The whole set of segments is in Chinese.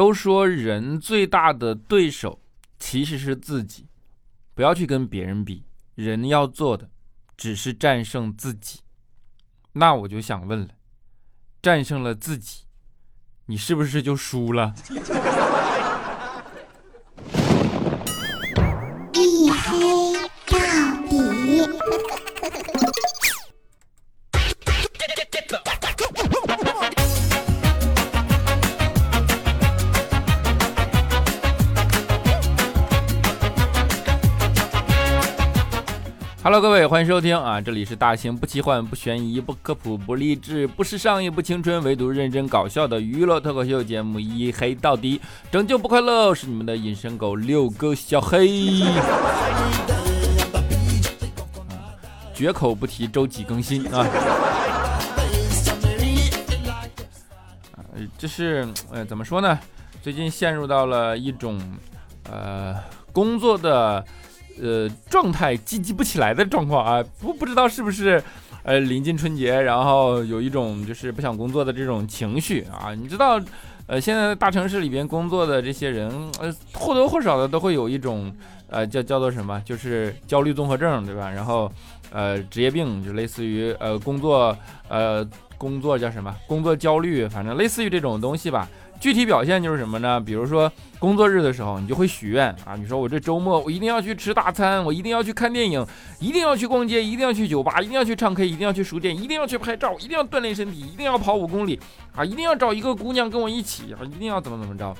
都说人最大的对手其实是自己，不要去跟别人比，人要做的只是战胜自己。那我就想问了，战胜了自己，你是不是就输了？Hello，各位，欢迎收听啊！这里是大型不奇幻、不悬疑、不科普、不励志、不时尚也不青春，唯独认真搞笑的娱乐脱口秀节目《一黑到底》，拯救不快乐，是你们的隐身狗六哥小黑。绝口不提周几更新啊！呃，这是呃怎么说呢？最近陷入到了一种呃工作的。呃，状态积极不起来的状况啊，不不知道是不是，呃，临近春节，然后有一种就是不想工作的这种情绪啊。你知道，呃，现在大城市里边工作的这些人，呃，或多或少的都会有一种，呃，叫叫做什么，就是焦虑综合症，对吧？然后，呃，职业病就类似于，呃，工作，呃，工作叫什么？工作焦虑，反正类似于这种东西吧。具体表现就是什么呢？比如说工作日的时候，你就会许愿啊，你说我这周末我一定要去吃大餐，我一定要去看电影，一定要去逛街，一定要去酒吧，一定要去唱 K，一定要去书店，一定要去拍照，一定要锻炼身体，一定要跑五公里啊，一定要找一个姑娘跟我一起啊，一定要怎么怎么着。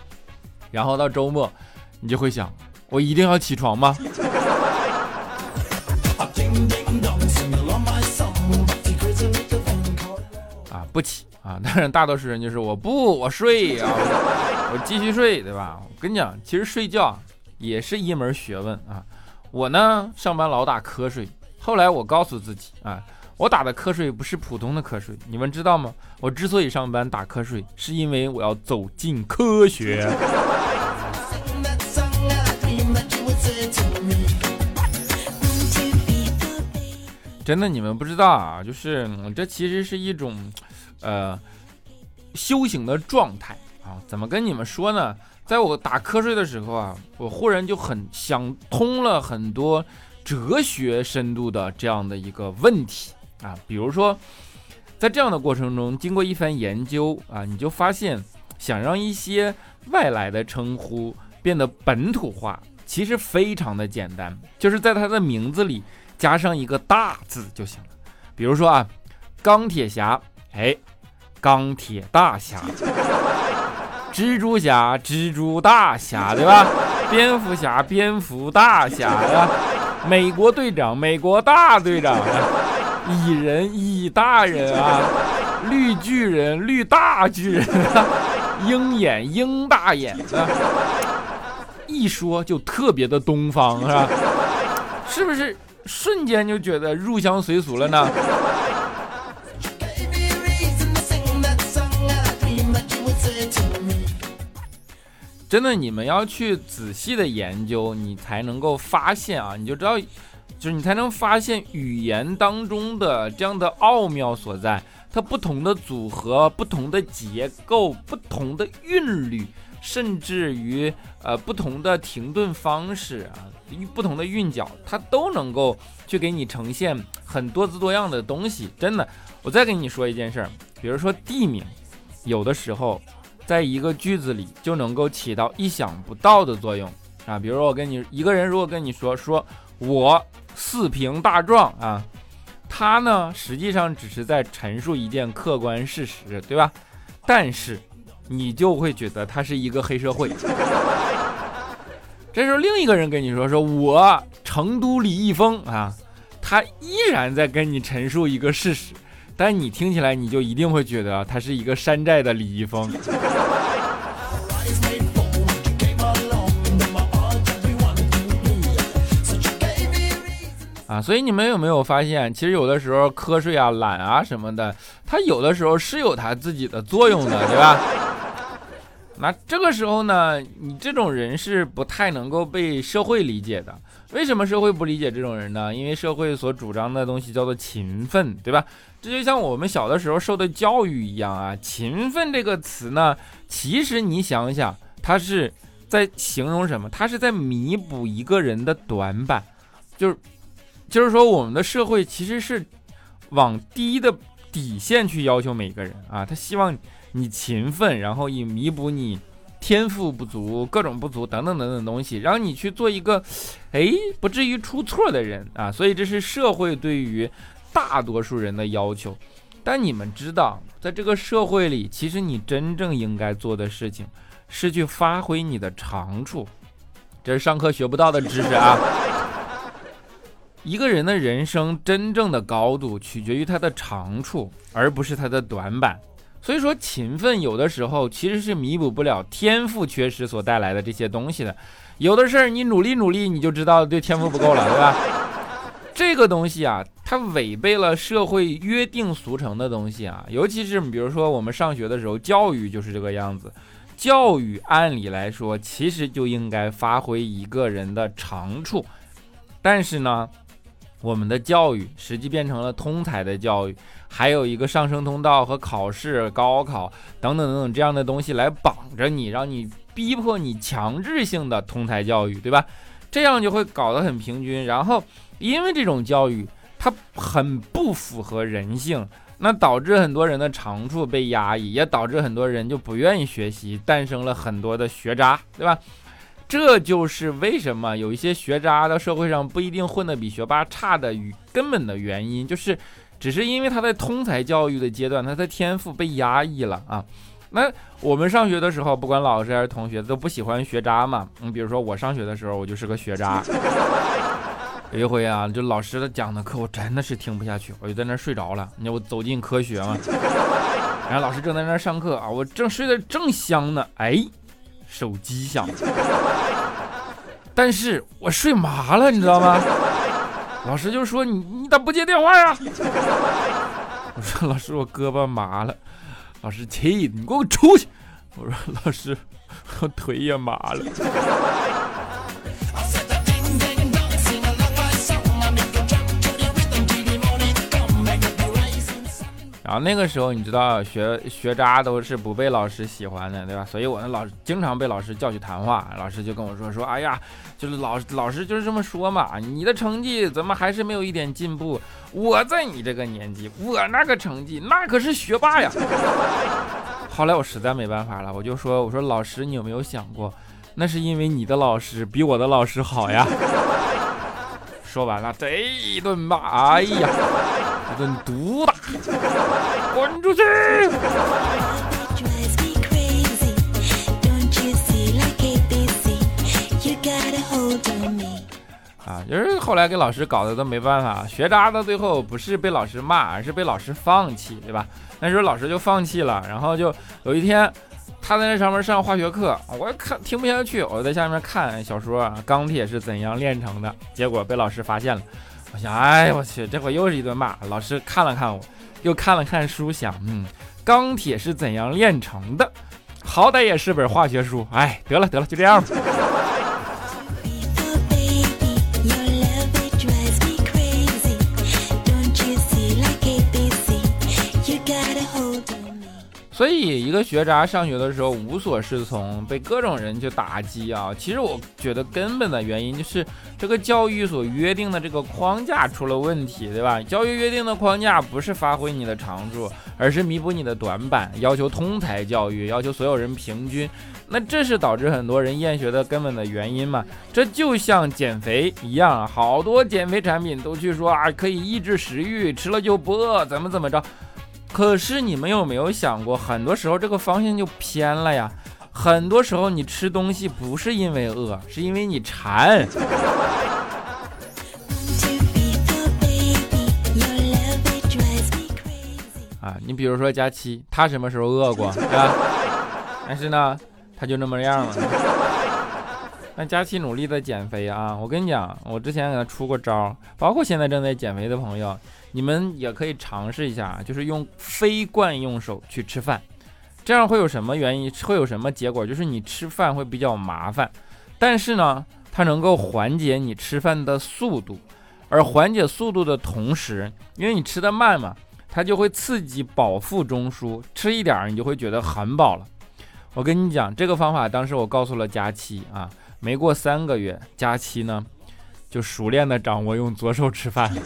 然后到周末，你就会想，我一定要起床吗？啊，不起。啊，当然，大多数人就是我不，我睡啊，我继续睡，对吧？我跟你讲，其实睡觉也是一门学问啊。我呢，上班老打瞌睡，后来我告诉自己啊，我打的瞌睡不是普通的瞌睡，你们知道吗？我之所以上班打瞌睡，是因为我要走进科学。真的，你们不知道啊，就是这其实是一种。呃，修行的状态啊，怎么跟你们说呢？在我打瞌睡的时候啊，我忽然就很想通了很多哲学深度的这样的一个问题啊。比如说，在这样的过程中，经过一番研究啊，你就发现，想让一些外来的称呼变得本土化，其实非常的简单，就是在它的名字里加上一个大字就行了。比如说啊，钢铁侠。哎，钢铁大侠，蜘蛛侠，蜘蛛大侠，对吧？蝙蝠侠，蝙蝠大侠呀。美国队长，美国大队长。蚁人，蚁大人啊。绿巨人，绿大巨人。鹰眼，鹰大眼啊。一说就特别的东方，是吧？是不是瞬间就觉得入乡随俗了呢？真的，你们要去仔细的研究，你才能够发现啊，你就知道，就是你才能发现语言当中的这样的奥妙所在。它不同的组合、不同的结构、不同的韵律，甚至于呃不同的停顿方式啊，不同的韵脚，它都能够去给你呈现很多姿多样的东西。真的，我再跟你说一件事儿，比如说地名，有的时候。在一个句子里就能够起到意想不到的作用啊！比如说我跟你一个人如果跟你说说我四平大壮啊，他呢实际上只是在陈述一件客观事实，对吧？但是你就会觉得他是一个黑社会。这时候另一个人跟你说说我成都李易峰啊，他依然在跟你陈述一个事实。但你听起来，你就一定会觉得他是一个山寨的李易峰啊！所以你们有没有发现，其实有的时候瞌睡啊、懒啊什么的，它有的时候是有它自己的作用的，对吧？那这个时候呢，你这种人是不太能够被社会理解的。为什么社会不理解这种人呢？因为社会所主张的东西叫做勤奋，对吧？这就像我们小的时候受的教育一样啊。勤奋这个词呢，其实你想想，它是在形容什么？它是在弥补一个人的短板，就是就是说我们的社会其实是往低的底线去要求每个人啊，他希望你勤奋，然后以弥补你。天赋不足、各种不足等等等等东西，让你去做一个，哎，不至于出错的人啊。所以这是社会对于大多数人的要求。但你们知道，在这个社会里，其实你真正应该做的事情是去发挥你的长处。这是上课学不到的知识啊。一个人的人生真正的高度取决于他的长处，而不是他的短板。所以说，勤奋有的时候其实是弥补不了天赋缺失所带来的这些东西的。有的事儿你努力努力，你就知道对天赋不够了，对吧？这个东西啊，它违背了社会约定俗成的东西啊。尤其是比如说我们上学的时候，教育就是这个样子。教育按理来说，其实就应该发挥一个人的长处，但是呢。我们的教育实际变成了通才的教育，还有一个上升通道和考试、高考等等等等这样的东西来绑着你，让你逼迫你强制性的通才教育，对吧？这样就会搞得很平均。然后因为这种教育它很不符合人性，那导致很多人的长处被压抑，也导致很多人就不愿意学习，诞生了很多的学渣，对吧？这就是为什么有一些学渣到社会上不一定混得比学霸差的与根本的原因，就是只是因为他在通才教育的阶段，他的天赋被压抑了啊。那我们上学的时候，不管老师还是同学，都不喜欢学渣嘛。你比如说我上学的时候，我就是个学渣。有一回啊，就老师的讲的课，我真的是听不下去，我就在那睡着了。你我走进科学嘛，然后老师正在那上课啊，我正睡得正香呢，哎。手机响了，但是我睡麻了，你知道吗？老师就说你你咋不接电话呀？我说老师我胳膊麻了，老师气你给我出去。我说老师我腿也麻了。然后那个时候，你知道学学渣都是不被老师喜欢的，对吧？所以我那老经常被老师叫去谈话，老师就跟我说说，哎呀，就是老老师就是这么说嘛，你的成绩怎么还是没有一点进步？我在你这个年纪，我那个成绩那可是学霸呀。后来我实在没办法了，我就说，我说老师，你有没有想过，那是因为你的老师比我的老师好呀。说完了，这一顿骂，哎呀，顿毒打，滚出去！啊，就是后来给老师搞得都没办法，学渣到最后不是被老师骂，而是被老师放弃，对吧？那时候老师就放弃了，然后就有一天。他在那上面上化学课，我看听不下去，我在下面看小说《钢铁是怎样炼成的》，结果被老师发现了。我想，哎，我去，这回又是一顿骂。老师看了看我，又看了看书，想，嗯，钢铁是怎样炼成的？好歹也是本化学书。哎，得了得了，就这样吧。所以，一个学渣上学的时候无所适从，被各种人去打击啊。其实我觉得根本的原因就是这个教育所约定的这个框架出了问题，对吧？教育约定的框架不是发挥你的长处，而是弥补你的短板，要求通才教育，要求所有人平均。那这是导致很多人厌学的根本的原因嘛？这就像减肥一样，好多减肥产品都去说啊，可以抑制食欲，吃了就不饿，怎么怎么着。可是你们有没有想过，很多时候这个方向就偏了呀？很多时候你吃东西不是因为饿，是因为你馋。啊，你比如说佳期，他什么时候饿过，对吧？但是呢，他就那么样了。那佳期努力的减肥啊，我跟你讲，我之前给他出过招，包括现在正在减肥的朋友。你们也可以尝试一下，就是用非惯用手去吃饭，这样会有什么原因？会有什么结果？就是你吃饭会比较麻烦，但是呢，它能够缓解你吃饭的速度，而缓解速度的同时，因为你吃的慢嘛，它就会刺激饱腹中枢，吃一点儿你就会觉得很饱了。我跟你讲，这个方法当时我告诉了佳期啊，没过三个月，佳期呢就熟练的掌握用左手吃饭。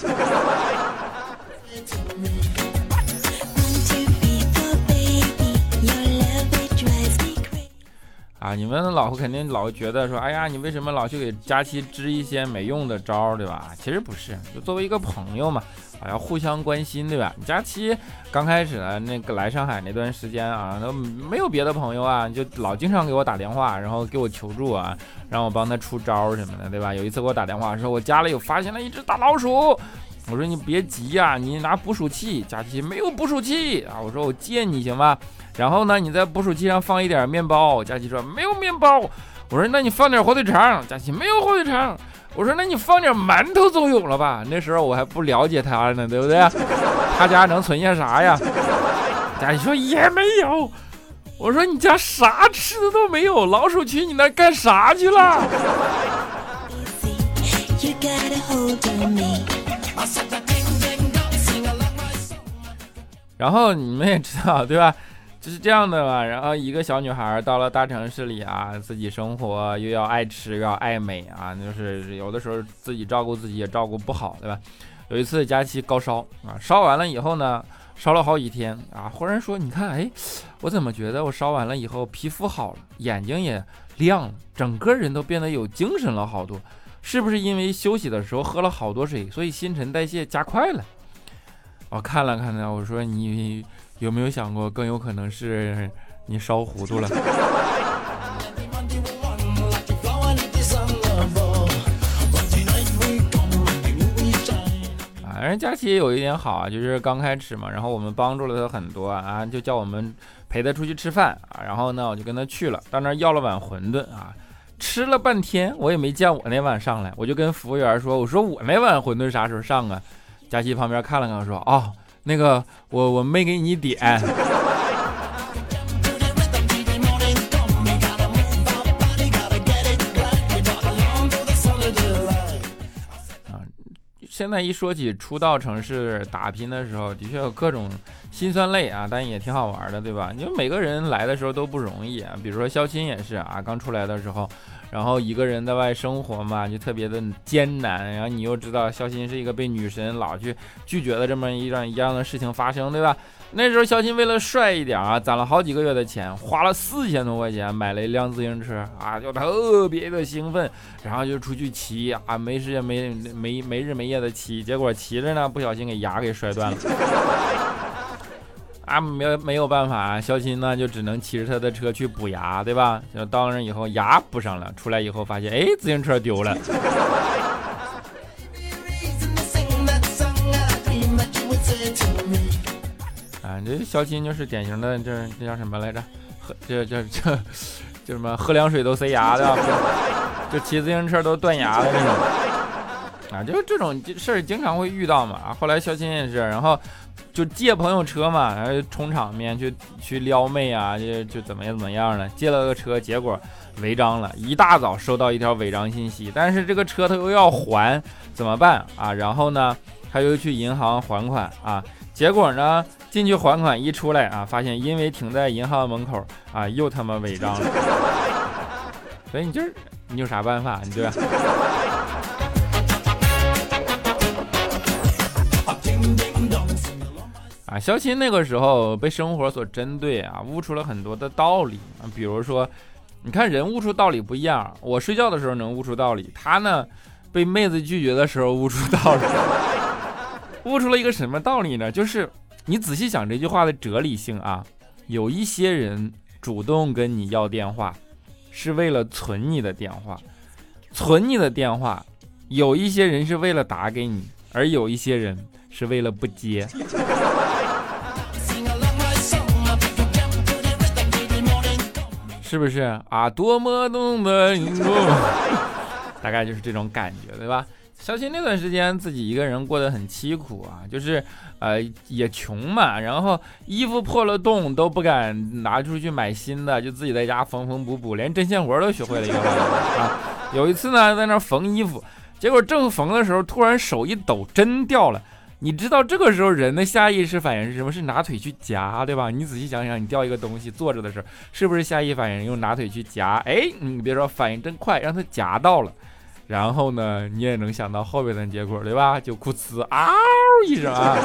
啊，你们老婆肯定老觉得说，哎呀，你为什么老去给佳期支一些没用的招，对吧？其实不是，就作为一个朋友嘛，啊，要互相关心，对吧？佳期刚开始的那个来上海那段时间啊，都没有别的朋友啊，就老经常给我打电话，然后给我求助啊，让我帮他出招什么的，对吧？有一次给我打电话说，我家里有发现了一只大老鼠，我说你别急呀，你拿捕鼠器。佳琪没有捕鼠器啊，我说我借你行吧？然后呢，你在捕鼠器上放一点面包。佳琪说没有面包。我说那你放点火腿肠。佳琪没有火腿肠。我说那你放点馒头总有了吧？那时候我还不了解他呢，对不对？他家能存下啥呀？佳琪说也没有。我说你家啥吃的都没有，老鼠去你那干啥去了？然后你们也知道对吧？就是这样的嘛，然后一个小女孩到了大城市里啊，自己生活又要爱吃又要爱美啊，就是有的时候自己照顾自己也照顾不好，对吧？有一次佳期高烧啊，烧完了以后呢，烧了好几天啊，忽然说，你看，哎，我怎么觉得我烧完了以后皮肤好了，眼睛也亮了，整个人都变得有精神了好多，是不是因为休息的时候喝了好多水，所以新陈代谢加快了？我看了看呢，我说你。有没有想过，更有可能是你烧糊涂了？啊，人佳琪有一点好啊，就是刚开始嘛，然后我们帮助了他很多啊，就叫我们陪他出去吃饭啊，然后呢，我就跟他去了，到那要了碗馄饨啊，吃了半天，我也没见我那碗上来，我就跟服务员说，我说我那碗馄饨啥时候上啊？佳琪旁边看了看，说，哦。那个，我我没给你点。现在一说起出道城市打拼的时候，的确有各种辛酸泪啊，但也挺好玩的，对吧？因为每个人来的时候都不容易啊，比如说肖钦也是啊，刚出来的时候。然后一个人在外生活嘛，就特别的艰难。然后你又知道肖鑫是一个被女神老去拒绝的这么一段一样的事情发生，对吧？那时候肖新为了帅一点啊，攒了好几个月的钱，花了四千多块钱买了一辆自行车啊，就特别的兴奋，然后就出去骑啊，没时间没没没日没夜的骑，结果骑着呢，不小心给牙给摔断了。啊，没有没有办法，肖新呢就只能骑着他的车去补牙，对吧？就到那以后牙补上了，出来以后发现，哎，自行车丢了。这肖鑫就是典型的，这这叫什么来着？喝这这这就什么喝凉水都塞牙的，就骑自行车都断牙的那种。啊，就是这种事儿经常会遇到嘛。后来肖鑫也是，然后。就借朋友车嘛，然后充场面去去撩妹啊，就就怎么怎么样的，借了个车，结果违章了。一大早收到一条违章信息，但是这个车他又要还，怎么办啊？然后呢，他又去银行还款啊，结果呢，进去还款一出来啊，发现因为停在银行门口啊，又他妈违章了。所以你就是你有啥办法？你对吧？啊，肖钦那个时候被生活所针对啊，悟出了很多的道理啊。比如说，你看人悟出道理不一样，我睡觉的时候能悟出道理，他呢，被妹子拒绝的时候悟出道理，悟出了一个什么道理呢？就是你仔细想这句话的哲理性啊，有一些人主动跟你要电话，是为了存你的电话，存你的电话，有一些人是为了打给你，而有一些人是为了不接。是不是啊？多么浓的，大概就是这种感觉，对吧？肖钦那段时间自己一个人过得很凄苦啊，就是呃也穷嘛，然后衣服破了洞都不敢拿出去买新的，就自己在家缝缝补补，连针线活都学会了一个啊。有一次呢，在那缝衣服，结果正缝的时候，突然手一抖，针掉了。你知道这个时候人的下意识反应是什么？是拿腿去夹，对吧？你仔细想想，你掉一个东西坐着的时候，是不是下意反应用拿腿去夹？哎，你别说，反应真快，让它夹到了。然后呢，你也能想到后边的结果，对吧？就哭呲嗷一声啊。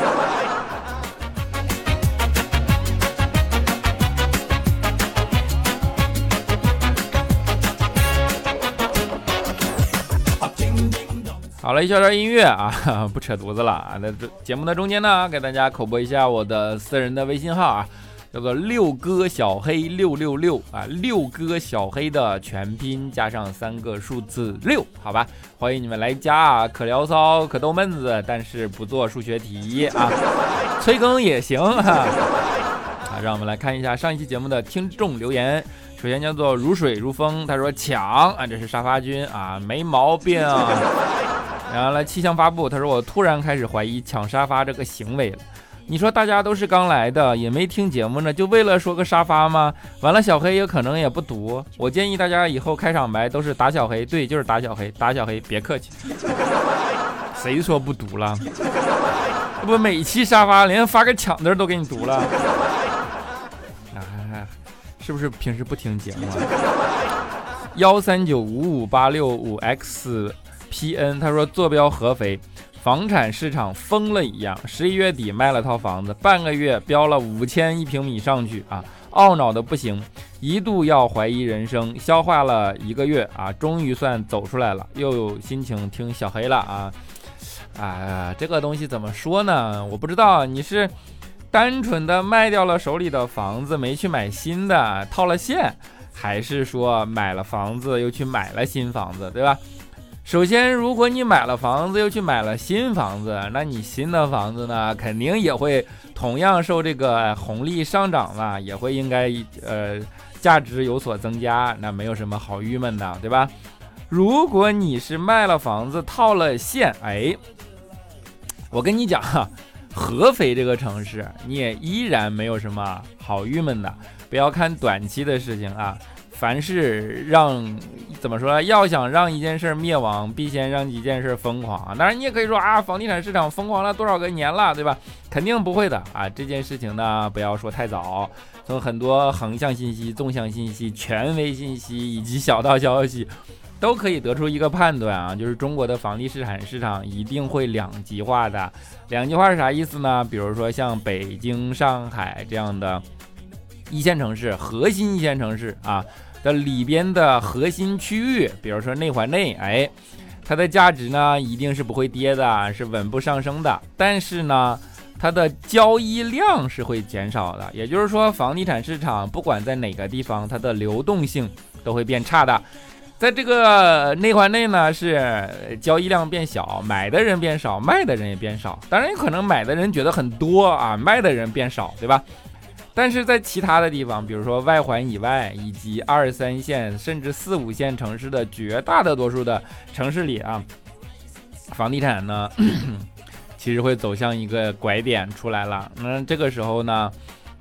好了，一小段音乐啊，不扯犊子了啊。那这节目的中间呢，给大家口播一下我的私人的微信号啊，叫做六哥小黑六六六啊，六哥小黑的全拼加上三个数字六，好吧，欢迎你们来加啊，可聊骚可逗闷子，但是不做数学题啊，催更也行哈。啊，让我们来看一下上一期节目的听众留言。首先叫做如水如风，他说抢啊，这是沙发君啊，没毛病。然后来气象发布，他说我突然开始怀疑抢沙发这个行为了。你说大家都是刚来的，也没听节目呢，就为了说个沙发吗？完了，小黑也可能也不读。我建议大家以后开场白都是打小黑，对，就是打小黑，打小黑，别客气。谁说不读了？这不每期沙发连发个抢字都给你读了。啊，是不是平时不听节目？幺三九五五八六五 x。P N 他说坐标合肥，房产市场疯了一样，十一月底卖了套房子，半个月标了五千一平米上去啊，懊恼的不行，一度要怀疑人生，消化了一个月啊，终于算走出来了，又有心情听小黑了啊，啊，这个东西怎么说呢？我不知道你是单纯的卖掉了手里的房子没去买新的套了现，还是说买了房子又去买了新房子，对吧？首先，如果你买了房子又去买了新房子，那你新的房子呢，肯定也会同样受这个红利上涨了，也会应该呃价值有所增加，那没有什么好郁闷的，对吧？如果你是卖了房子套了现，哎，我跟你讲哈，合肥这个城市你也依然没有什么好郁闷的，不要看短期的事情啊。凡是让怎么说？要想让一件事儿灭亡，必先让一件事儿疯狂。当然，你也可以说啊，房地产市场疯狂了多少个年了，对吧？肯定不会的啊。这件事情呢，不要说太早，从很多横向信息、纵向信息、权威信息以及小道消息，都可以得出一个判断啊，就是中国的房地产市场一定会两极化的。两极化是啥意思呢？比如说像北京、上海这样的一线城市、核心一线城市啊。的里边的核心区域，比如说内环内，哎，它的价值呢一定是不会跌的，是稳步上升的。但是呢，它的交易量是会减少的，也就是说，房地产市场不管在哪个地方，它的流动性都会变差的。在这个内环内呢，是交易量变小，买的人变少，卖的人也变少。当然，有可能买的人觉得很多啊，卖的人变少，对吧？但是在其他的地方，比如说外环以外，以及二三线甚至四五线城市的绝大多数的城市里啊，房地产呢，其实会走向一个拐点出来了。那这个时候呢，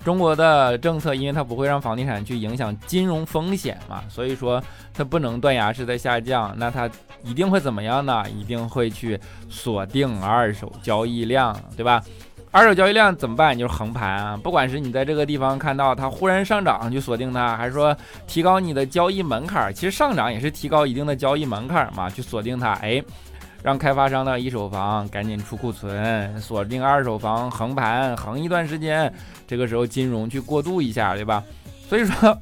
中国的政策，因为它不会让房地产去影响金融风险嘛，所以说它不能断崖式的下降。那它一定会怎么样呢？一定会去锁定二手交易量，对吧？二手交易量怎么办？就是横盘啊！不管是你在这个地方看到它忽然上涨去锁定它，还是说提高你的交易门槛，其实上涨也是提高一定的交易门槛嘛，去锁定它。哎，让开发商的一手房赶紧出库存，锁定二手房横盘横一段时间，这个时候金融去过渡一下，对吧？所以说，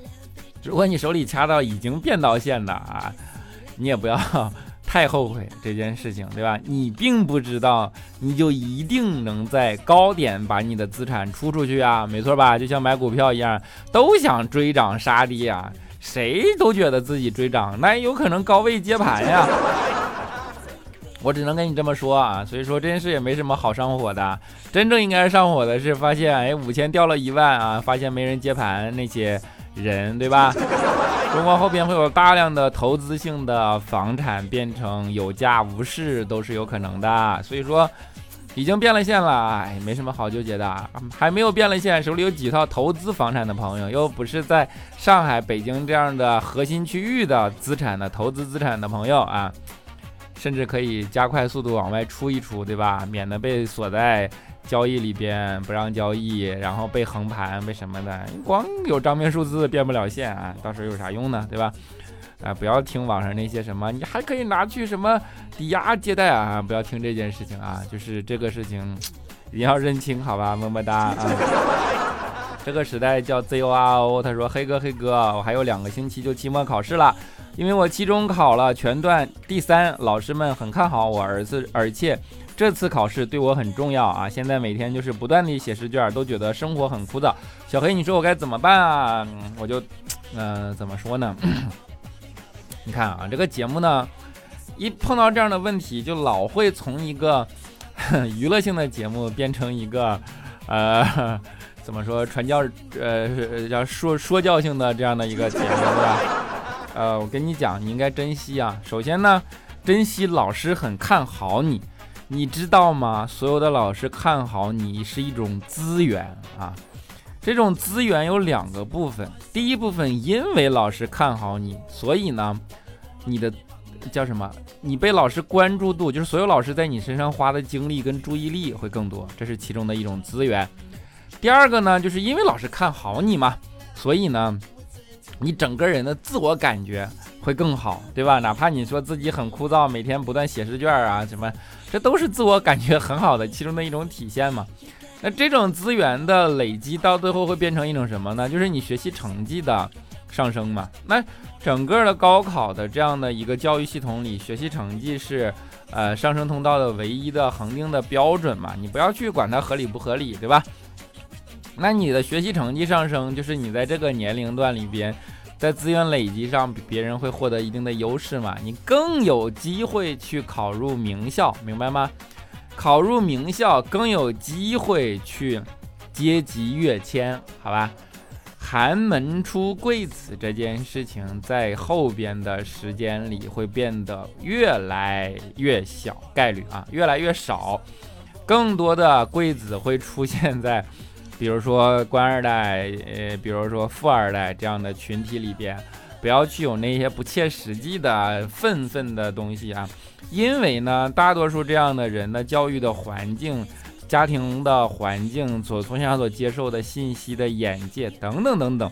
如果你手里掐到已经变道线的啊，你也不要。太后悔这件事情，对吧？你并不知道，你就一定能在高点把你的资产出出去啊？没错吧？就像买股票一样，都想追涨杀跌啊，谁都觉得自己追涨，那有可能高位接盘呀。我只能跟你这么说啊，所以说这件事也没什么好上火的。真正应该上火的是发现，哎，五千掉了一万啊，发现没人接盘那些。人对吧？中国后边会有大量的投资性的房产变成有价无市，都是有可能的。所以说，已经变了线了，哎，没什么好纠结的。还没有变了线，手里有几套投资房产的朋友，又不是在上海、北京这样的核心区域的资产的投资资产的朋友啊，甚至可以加快速度往外出一出，对吧？免得被锁在交易里边不让交易，然后被横盘被什么的。光有账面数字变不了现啊，到时候有啥用呢？对吧？啊，不要听网上那些什么，你还可以拿去什么抵押借贷啊，不要听这件事情啊，就是这个事情 一定要认清，好吧？么么哒啊！这个时代叫 Z O R O，他说黑哥黑哥，我还有两个星期就期末考试了，因为我期中考了全段第三，老师们很看好我儿子，而且这次考试对我很重要啊！现在每天就是不断的写试卷，都觉得生活很枯燥。小黑，你说我该怎么办啊？我就，嗯，怎么说呢？你看啊，这个节目呢，一碰到这样的问题，就老会从一个 娱乐性的节目变成一个，呃，怎么说传教，呃，叫说说教性的这样的一个节目，对吧？呃，我跟你讲，你应该珍惜啊。首先呢，珍惜老师很看好你，你知道吗？所有的老师看好你是一种资源啊。这种资源有两个部分，第一部分，因为老师看好你，所以呢，你的叫什么？你被老师关注度，就是所有老师在你身上花的精力跟注意力会更多，这是其中的一种资源。第二个呢，就是因为老师看好你嘛，所以呢，你整个人的自我感觉会更好，对吧？哪怕你说自己很枯燥，每天不断写试卷啊什么，这都是自我感觉很好的其中的一种体现嘛。那这种资源的累积到最后会变成一种什么呢？就是你学习成绩的上升嘛。那整个的高考的这样的一个教育系统里，学习成绩是呃上升通道的唯一的恒定的标准嘛。你不要去管它合理不合理，对吧？那你的学习成绩上升，就是你在这个年龄段里边，在资源累积上比别人会获得一定的优势嘛。你更有机会去考入名校，明白吗？考入名校更有机会去阶级跃迁，好吧？寒门出贵子这件事情在后边的时间里会变得越来越小概率啊，越来越少，更多的贵子会出现在，比如说官二代，呃，比如说富二代这样的群体里边，不要去有那些不切实际的愤愤的东西啊。因为呢，大多数这样的人的教育的环境、家庭的环境所从小所接受的信息的眼界等等等等，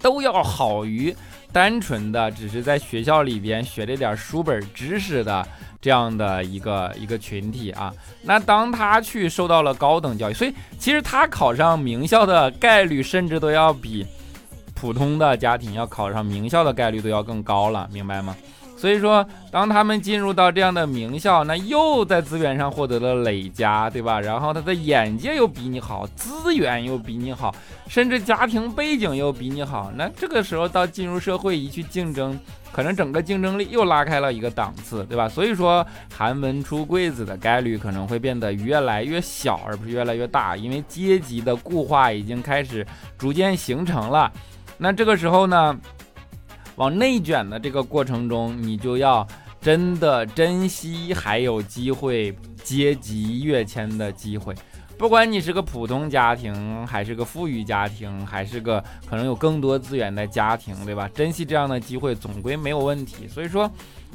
都要好于单纯的只是在学校里边学了点书本知识的这样的一个一个群体啊。那当他去受到了高等教育，所以其实他考上名校的概率，甚至都要比普通的家庭要考上名校的概率都要更高了，明白吗？所以说，当他们进入到这样的名校，那又在资源上获得了累加，对吧？然后他的眼界又比你好，资源又比你好，甚至家庭背景又比你好。那这个时候到进入社会一去竞争，可能整个竞争力又拉开了一个档次，对吧？所以说，寒门出贵子的概率可能会变得越来越小，而不是越来越大，因为阶级的固化已经开始逐渐形成了。那这个时候呢？往内卷的这个过程中，你就要真的珍惜还有机会阶级跃迁的机会。不管你是个普通家庭，还是个富裕家庭，还是个可能有更多资源的家庭，对吧？珍惜这样的机会总归没有问题。所以说，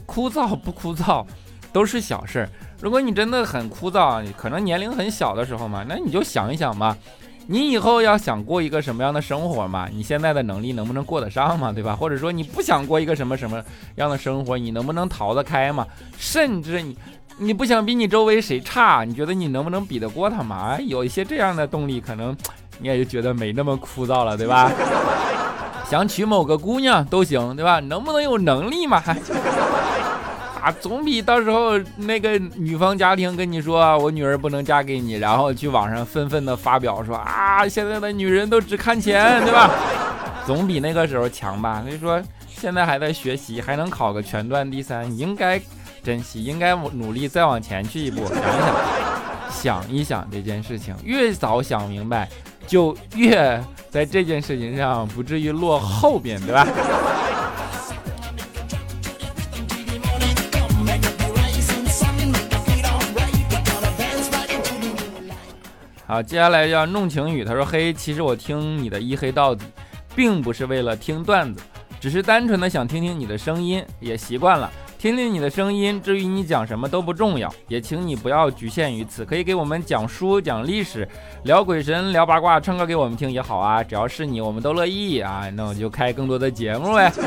枯燥不枯燥都是小事儿。如果你真的很枯燥，可能年龄很小的时候嘛，那你就想一想吧。你以后要想过一个什么样的生活嘛？你现在的能力能不能过得上嘛？对吧？或者说你不想过一个什么什么样的生活，你能不能逃得开嘛？甚至你你不想比你周围谁差，你觉得你能不能比得过他嘛？有一些这样的动力，可能你也就觉得没那么枯燥了，对吧？想娶某个姑娘都行，对吧？能不能有能力嘛？啊，总比到时候那个女方家庭跟你说我女儿不能嫁给你，然后去网上愤愤的发表说啊，现在的女人都只看钱，对吧？总比那个时候强吧。所以说现在还在学习，还能考个全段第三，应该珍惜，应该努力再往前去一步。想一想，想一想这件事情，越早想明白，就越在这件事情上不至于落后边，对吧？好，接下来叫弄晴雨。他说：“嘿，其实我听你的一黑到底，并不是为了听段子，只是单纯的想听听你的声音，也习惯了。”听听你的声音。至于你讲什么都不重要，也请你不要局限于此，可以给我们讲书、讲历史、聊鬼神、聊八卦、唱歌给我们听也好啊，只要是你，我们都乐意啊。那我就开更多的节目呗。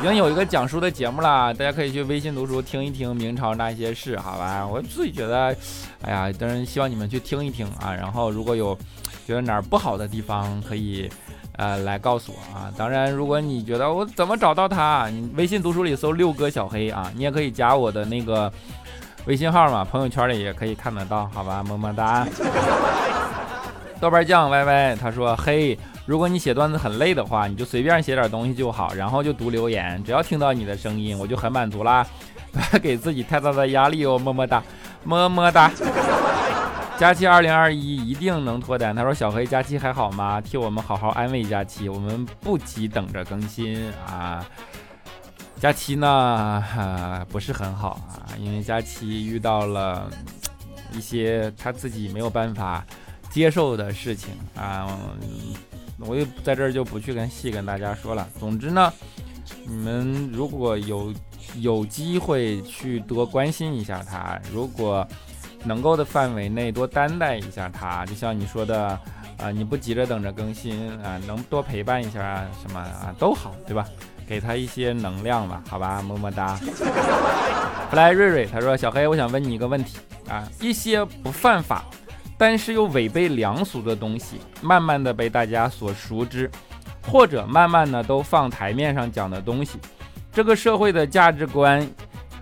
已经有一个讲书的节目了，大家可以去微信读书听一听明朝那些事，好吧？我自己觉得，哎呀，当然希望你们去听一听啊。然后如果有觉得哪儿不好的地方，可以呃来告诉我啊。当然，如果你觉得我怎么找到他，你微信读书里搜六哥小黑啊，你也可以加我的那个微信号嘛，朋友圈里也可以看得到，好吧？么么哒。豆瓣酱歪歪他说嘿。如果你写段子很累的话，你就随便写点东西就好，然后就读留言，只要听到你的声音，我就很满足啦。不 要给自己太大的压力哦，么么哒，么么哒。佳期二零二一一定能脱单。他说：“小黑，佳期还好吗？替我们好好安慰佳期，我们不急等着更新啊。佳期呢，不是很好啊，因为佳期遇到了一些他自己没有办法接受的事情啊。”我也在这儿就不去跟细跟大家说了。总之呢，你们如果有有机会去多关心一下他，如果能够的范围内多担待一下他，就像你说的啊，你不急着等着更新啊，能多陪伴一下啊什么啊都好，对吧？给他一些能量吧，好吧，么么哒。布莱瑞瑞他说：“小黑，我想问你一个问题啊，一些不犯法。”但是又违背良俗的东西，慢慢的被大家所熟知，或者慢慢的都放台面上讲的东西，这个社会的价值观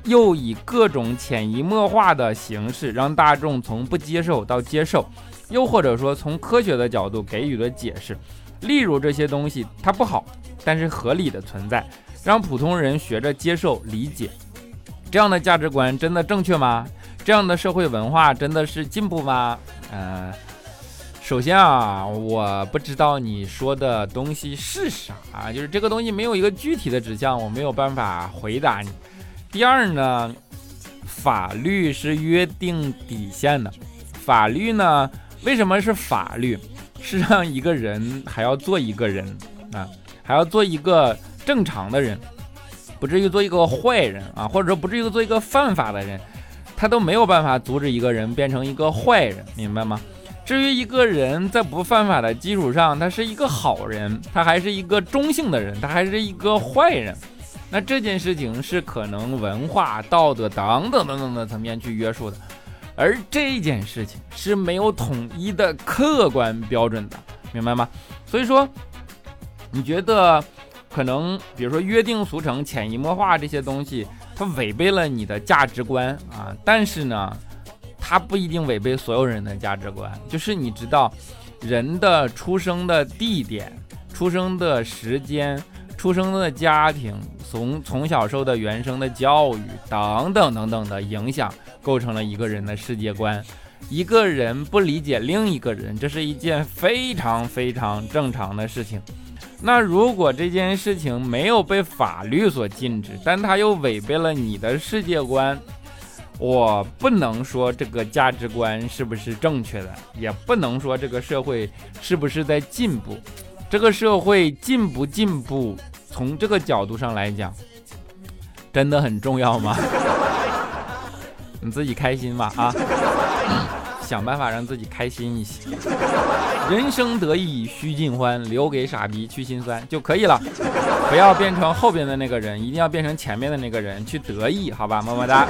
又以各种潜移默化的形式让大众从不接受到接受，又或者说从科学的角度给予了解释，例如这些东西它不好，但是合理的存在，让普通人学着接受理解，这样的价值观真的正确吗？这样的社会文化真的是进步吗？嗯，首先啊，我不知道你说的东西是啥，就是这个东西没有一个具体的指向，我没有办法回答你。第二呢，法律是约定底线的，法律呢，为什么是法律？是让一个人还要做一个人啊，还要做一个正常的人，不至于做一个坏人啊，或者说不至于做一个犯法的人。他都没有办法阻止一个人变成一个坏人，明白吗？至于一个人在不犯法的基础上，他是一个好人，他还是一个中性的人，他还是一个坏人，那这件事情是可能文化、道德等等等等的层面去约束的，而这件事情是没有统一的客观标准的，明白吗？所以说，你觉得可能，比如说约定俗成、潜移默化这些东西。它违背了你的价值观啊，但是呢，它不一定违背所有人的价值观。就是你知道，人的出生的地点、出生的时间、出生的家庭、从从小受的原生的教育等等等等的影响，构成了一个人的世界观。一个人不理解另一个人，这是一件非常非常正常的事情。那如果这件事情没有被法律所禁止，但它又违背了你的世界观，我不能说这个价值观是不是正确的，也不能说这个社会是不是在进步。这个社会进不进步，从这个角度上来讲，真的很重要吗？你自己开心吧啊！想办法让自己开心一些，人生得意须尽欢，留给傻逼去心酸就可以了。不要变成后边的那个人，一定要变成前面的那个人去得意，好吧？么么哒。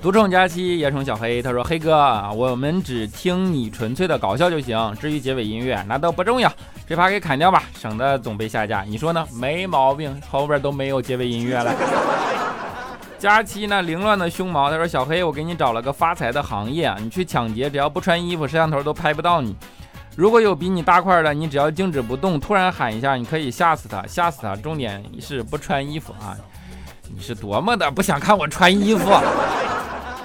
独宠佳期，野宠小黑，他说：“黑哥，我们只听你纯粹的搞笑就行，至于结尾音乐那都不重要，这把给砍掉吧，省得总被下架。你说呢？没毛病，后边都没有结尾音乐了。”佳期呢凌乱的胸毛，他说：“小黑，我给你找了个发财的行业啊，你去抢劫，只要不穿衣服，摄像头都拍不到你。如果有比你大块的，你只要静止不动，突然喊一下，你可以吓死他，吓死他。重点是不穿衣服啊！你是多么的不想看我穿衣服啊！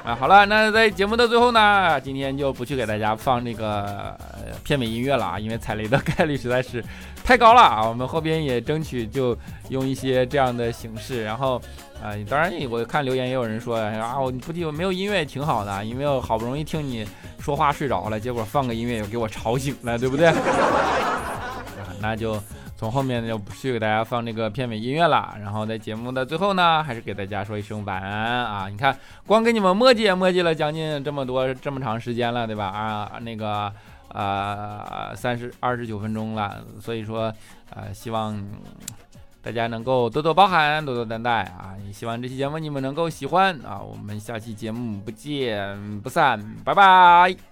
啊好了，那在节目的最后呢，今天就不去给大家放这个片尾音乐了啊，因为踩雷的概率实在是太高了啊。我们后边也争取就用一些这样的形式，然后。”啊，当然，我看留言也有人说啊，我不记，没有音乐也挺好的，因为我好不容易听你说话睡着了，结果放个音乐又给我吵醒了，对不对？啊那就从后面就不去给大家放这个片尾音乐了。然后在节目的最后呢，还是给大家说一声晚安啊！你看，光给你们磨叽磨叽了将近这么多这么长时间了，对吧？啊，那个呃三十二十九分钟了，所以说呃希望。大家能够多多包涵，多多担待啊！也希望这期节目你们能够喜欢啊！我们下期节目不见不散，拜拜。